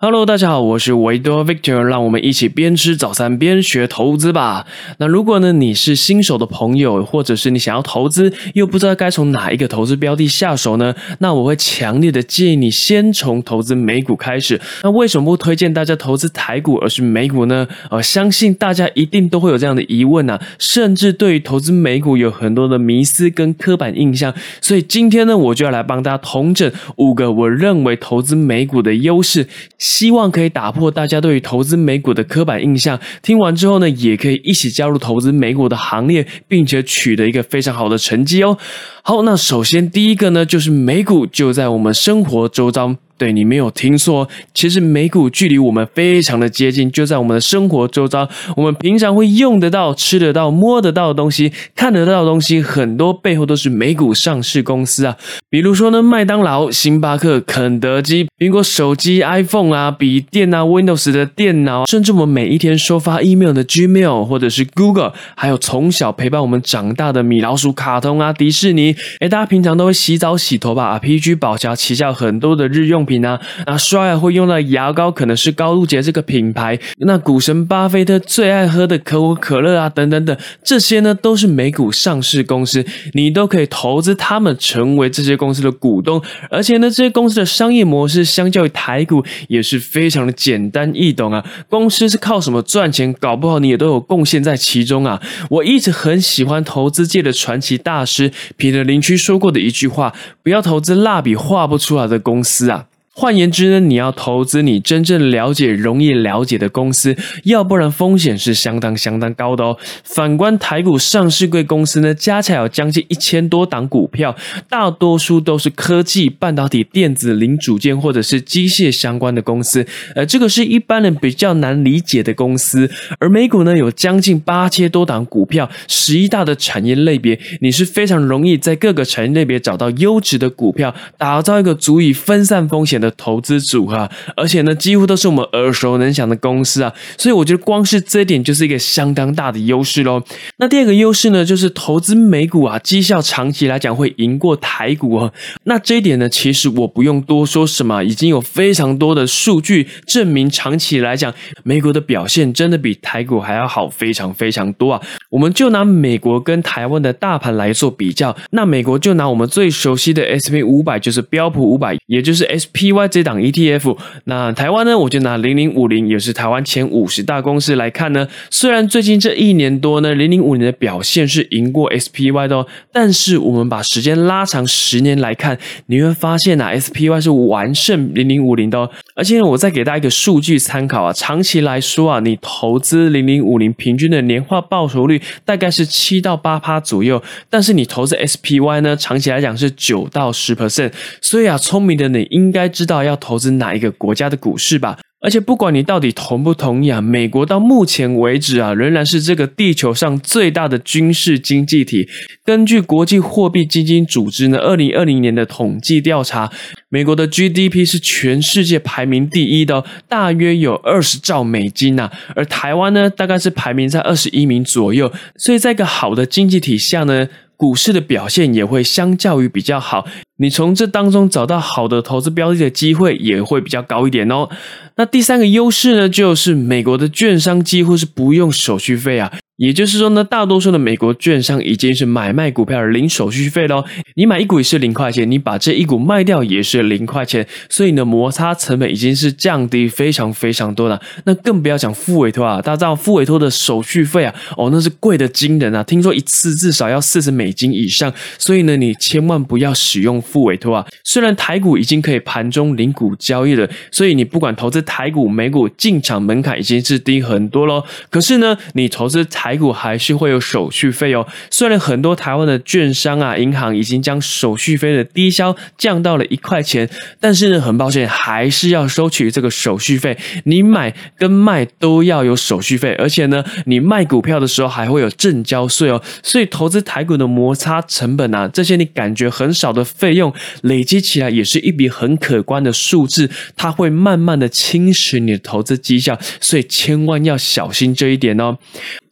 Hello，大家好，我是维多 Victor，让我们一起边吃早餐边学投资吧。那如果呢你是新手的朋友，或者是你想要投资又不知道该从哪一个投资标的下手呢？那我会强烈的建议你先从投资美股开始。那为什么不推荐大家投资台股而是美股呢？呃，相信大家一定都会有这样的疑问啊，甚至对于投资美股有很多的迷思跟刻板印象。所以今天呢，我就要来帮大家统整五个我认为投资美股的优势。希望可以打破大家对于投资美股的刻板印象。听完之后呢，也可以一起加入投资美股的行列，并且取得一个非常好的成绩哦。好，那首先第一个呢，就是美股就在我们生活周遭。对你没有听错，其实美股距离我们非常的接近，就在我们的生活周遭。我们平常会用得到、吃得到、摸得到的东西、看得到的东西，很多背后都是美股上市公司啊。比如说呢，麦当劳、星巴克、肯德基、苹果手机、iPhone 啊、笔电啊、Windows 的电脑，甚至我们每一天收发 email 的 Gmail 或者是 Google，还有从小陪伴我们长大的米老鼠卡通啊、迪士尼。哎，大家平常都会洗澡、洗头吧？PG 宝乔旗下很多的日用。品啊，那刷牙会用到牙膏，可能是高露洁这个品牌。那股神巴菲特最爱喝的可口可乐啊，等等等，这些呢都是美股上市公司，你都可以投资他们，成为这些公司的股东。而且呢，这些公司的商业模式相较于台股也是非常的简单易懂啊。公司是靠什么赚钱？搞不好你也都有贡献在其中啊。我一直很喜欢投资界的传奇大师彼得林区说过的一句话：不要投资蜡笔画不出来的公司啊。换言之呢，你要投资你真正了解、容易了解的公司，要不然风险是相当相当高的哦。反观台股上市贵公司呢，加起来有将近一千多档股票，大多数都是科技、半导体、电子零组件或者是机械相关的公司，呃，这个是一般人比较难理解的公司。而美股呢，有将近八千多档股票，十一大的产业类别，你是非常容易在各个产业类别找到优质的股票，打造一个足以分散风险的。投资组合，而且呢，几乎都是我们耳熟能详的公司啊，所以我觉得光是这一点就是一个相当大的优势喽。那第二个优势呢，就是投资美股啊，绩效长期来讲会赢过台股哦。那这一点呢，其实我不用多说什么，已经有非常多的数据证明，长期来讲，美股的表现真的比台股还要好，非常非常多啊。我们就拿美国跟台湾的大盘来做比较，那美国就拿我们最熟悉的 S P 五百，就是标普五百，也就是 S P Y Y 这档 ETF。那台湾呢，我就拿零零五零，也是台湾前五十大公司来看呢。虽然最近这一年多呢，零零五零的表现是赢过 S P Y 的，哦，但是我们把时间拉长十年来看，你会发现啊，S P Y 是完胜零零五零的。哦而且呢我再给大家一个数据参考啊，长期来说啊，你投资零零五零平均的年化报酬率。大概是七到八趴左右，但是你投资 SPY 呢，长期来讲是九到十 percent，所以啊，聪明的你应该知道要投资哪一个国家的股市吧。而且不管你到底同不同意啊，美国到目前为止啊，仍然是这个地球上最大的军事经济体。根据国际货币基金组织呢，二零二零年的统计调查，美国的 GDP 是全世界排名第一的，大约有二十兆美金呐。而台湾呢，大概是排名在二十一名左右。所以在一个好的经济体下呢。股市的表现也会相较于比较好，你从这当中找到好的投资标的的机会也会比较高一点哦。那第三个优势呢，就是美国的券商几乎是不用手续费啊。也就是说呢，大多数的美国券商已经是买卖股票零手续费喽。你买一股也是零块钱，你把这一股卖掉也是零块钱，所以呢，摩擦成本已经是降低非常非常多了。那更不要讲付委托啊，大家知道付委托的手续费啊，哦，那是贵的惊人啊，听说一次至少要四十美金以上，所以呢，你千万不要使用付委托啊。虽然台股已经可以盘中零股交易了，所以你不管投资台股、美股，进场门槛已经是低很多喽。可是呢，你投资台台股还是会有手续费哦。虽然很多台湾的券商啊、银行已经将手续费的低消降到了一块钱，但是呢，很抱歉，还是要收取这个手续费。你买跟卖都要有手续费，而且呢，你卖股票的时候还会有正交税哦。所以投资台股的摩擦成本啊，这些你感觉很少的费用，累积起来也是一笔很可观的数字，它会慢慢的侵蚀你的投资绩效，所以千万要小心这一点哦。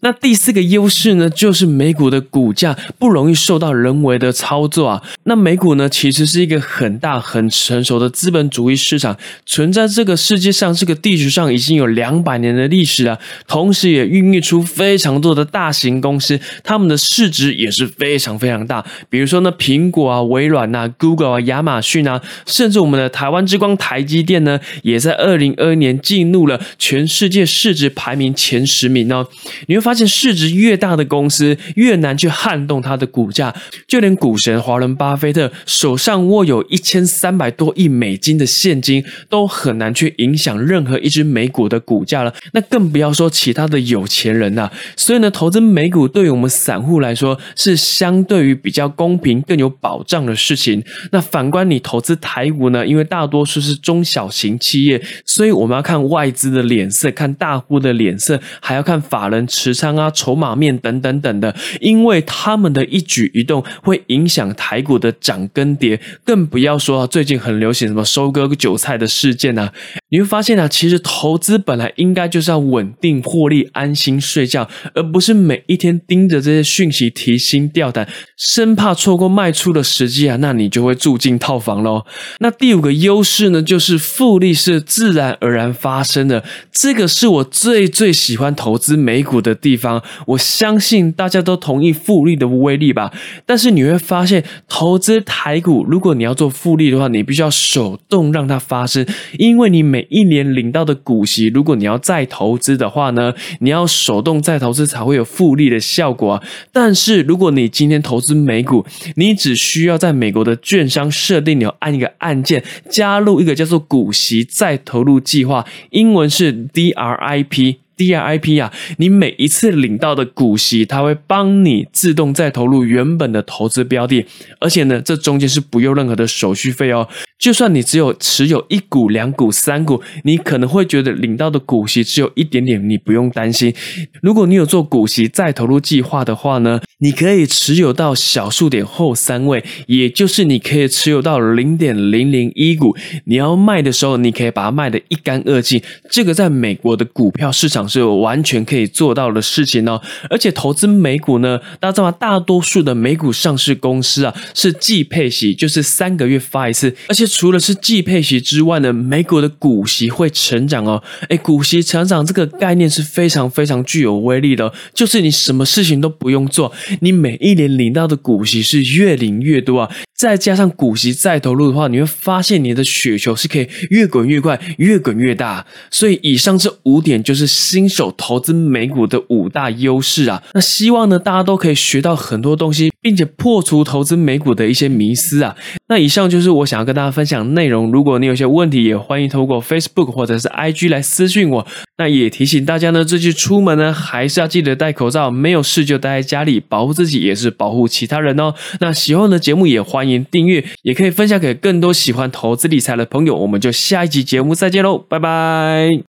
那第四个优势呢，就是美股的股价不容易受到人为的操作啊。那美股呢，其实是一个很大、很成熟的资本主义市场，存在这个世界上、这个地球上已经有两百年的历史了。同时，也孕育出非常多的大型公司，他们的市值也是非常非常大。比如说呢，苹果啊、微软啊、Google 啊、亚马逊啊，甚至我们的台湾之光台积电呢，也在二零二一年进入了全世界市值排名前十名哦。你会发现，市值越大的公司越难去撼动它的股价，就连股神华伦巴菲特手上握有一千三百多亿美金的现金，都很难去影响任何一只美股的股价了。那更不要说其他的有钱人了。所以呢，投资美股对于我们散户来说是相对于比较公平、更有保障的事情。那反观你投资台股呢，因为大多数是中小型企业，所以我们要看外资的脸色，看大户的脸色，还要看法人。持仓啊，筹码面等等等的，因为他们的一举一动会影响台股的涨跟跌，更不要说最近很流行什么收割韭菜的事件啊。你会发现啊，其实投资本来应该就是要稳定获利、安心睡觉，而不是每一天盯着这些讯息提心吊胆，生怕错过卖出的时机啊，那你就会住进套房喽。那第五个优势呢，就是复利是自然而然发生的，这个是我最最喜欢投资美股的地方。我相信大家都同意复利的威力吧？但是你会发现，投资台股，如果你要做复利的话，你必须要手动让它发生，因为你每每一年领到的股息，如果你要再投资的话呢，你要手动再投资才会有复利的效果啊。但是如果你今天投资美股，你只需要在美国的券商设定你要按一个按键，加入一个叫做股息再投入计划，英文是 DRIP。DRIP 啊，你每一次领到的股息，它会帮你自动再投入原本的投资标的，而且呢，这中间是不用任何的手续费哦。就算你只有持有一股、两股、三股，你可能会觉得领到的股息只有一点点，你不用担心。如果你有做股息再投入计划的话呢，你可以持有到小数点后三位，也就是你可以持有到零点零零一股。你要卖的时候，你可以把它卖得一干二净。这个在美国的股票市场是完全可以做到的事情哦。而且投资美股呢，大家知道？大多数的美股上市公司啊，是季配息，就是三个月发一次，而且。除了是季配息之外呢，美股的股息会成长哦。哎，股息成长这个概念是非常非常具有威力的，就是你什么事情都不用做，你每一年领到的股息是越领越多啊。再加上股息再投入的话，你会发现你的雪球是可以越滚越快，越滚越大。所以以上这五点就是新手投资美股的五大优势啊。那希望呢，大家都可以学到很多东西，并且破除投资美股的一些迷思啊。那以上就是我想要跟大家分享的内容。如果你有些问题，也欢迎透过 Facebook 或者是 IG 来私讯我。那也提醒大家呢，这次出门呢，还是要记得戴口罩，没有事就待在家里，保护自己也是保护其他人哦。那喜欢的节目也欢欢迎订阅，也可以分享给更多喜欢投资理财的朋友。我们就下一集节目再见喽，拜拜。